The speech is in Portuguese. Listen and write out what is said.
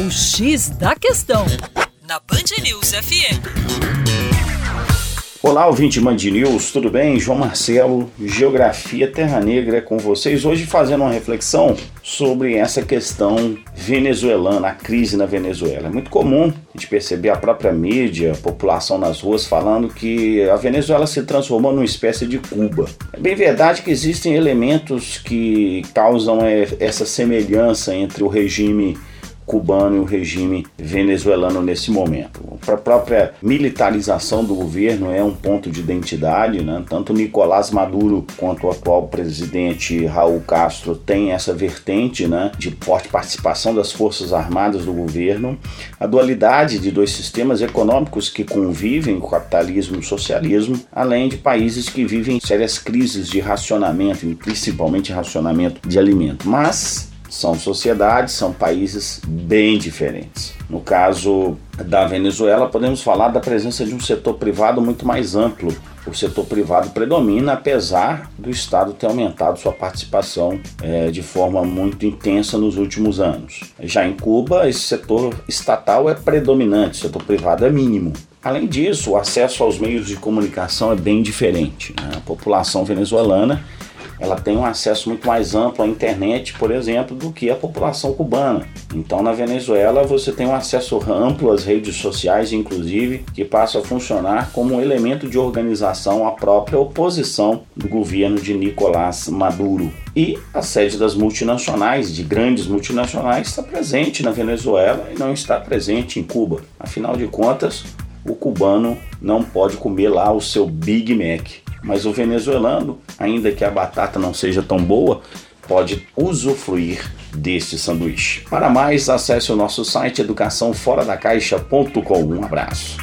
O X da Questão, na Band News FM. Olá, ouvinte Band News, tudo bem? João Marcelo, Geografia Terra Negra é com vocês. Hoje fazendo uma reflexão sobre essa questão venezuelana, a crise na Venezuela. É muito comum a gente perceber a própria mídia, a população nas ruas falando que a Venezuela se transformou numa espécie de Cuba. É bem verdade que existem elementos que causam é, essa semelhança entre o regime cubano e o regime venezuelano nesse momento. A própria militarização do governo é um ponto de identidade, né? tanto Nicolás Maduro quanto o atual presidente Raul Castro têm essa vertente né? de forte participação das forças armadas do governo. A dualidade de dois sistemas econômicos que convivem, o capitalismo e o socialismo, além de países que vivem sérias crises de racionamento, principalmente racionamento de alimento. Mas são sociedades, são países bem diferentes. No caso da Venezuela, podemos falar da presença de um setor privado muito mais amplo. O setor privado predomina, apesar do Estado ter aumentado sua participação é, de forma muito intensa nos últimos anos. Já em Cuba, esse setor estatal é predominante, o setor privado é mínimo. Além disso, o acesso aos meios de comunicação é bem diferente. Né? A população venezuelana ela tem um acesso muito mais amplo à internet, por exemplo, do que a população cubana. Então, na Venezuela, você tem um acesso amplo às redes sociais, inclusive, que passa a funcionar como um elemento de organização à própria oposição do governo de Nicolás Maduro. E a sede das multinacionais, de grandes multinacionais, está presente na Venezuela e não está presente em Cuba. Afinal de contas, o cubano não pode comer lá o seu Big Mac. Mas o venezuelano, ainda que a batata não seja tão boa, pode usufruir deste sanduíche. Para mais, acesse o nosso site educaçãoforadacaixa.com. Um abraço.